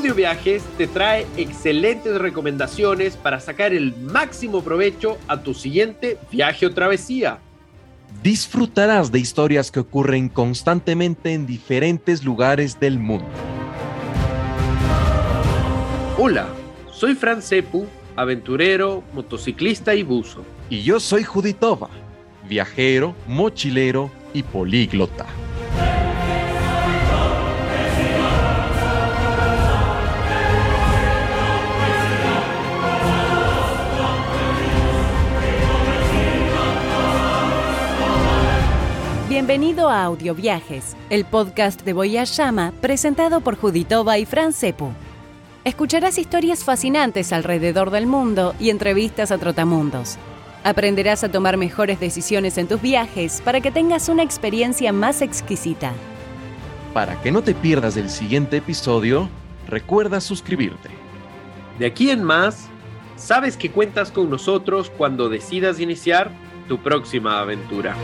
Audio Viajes te trae excelentes recomendaciones para sacar el máximo provecho a tu siguiente viaje o travesía. Disfrutarás de historias que ocurren constantemente en diferentes lugares del mundo. Hola, soy Fran Cepu, aventurero, motociclista y buzo. Y yo soy Juditova, viajero, mochilero y políglota. Bienvenido a Audio Viajes, el podcast de Llama presentado por Juditova y Fran Cepu. Escucharás historias fascinantes alrededor del mundo y entrevistas a trotamundos. Aprenderás a tomar mejores decisiones en tus viajes para que tengas una experiencia más exquisita. Para que no te pierdas el siguiente episodio, recuerda suscribirte. De aquí en más, sabes que cuentas con nosotros cuando decidas iniciar tu próxima aventura.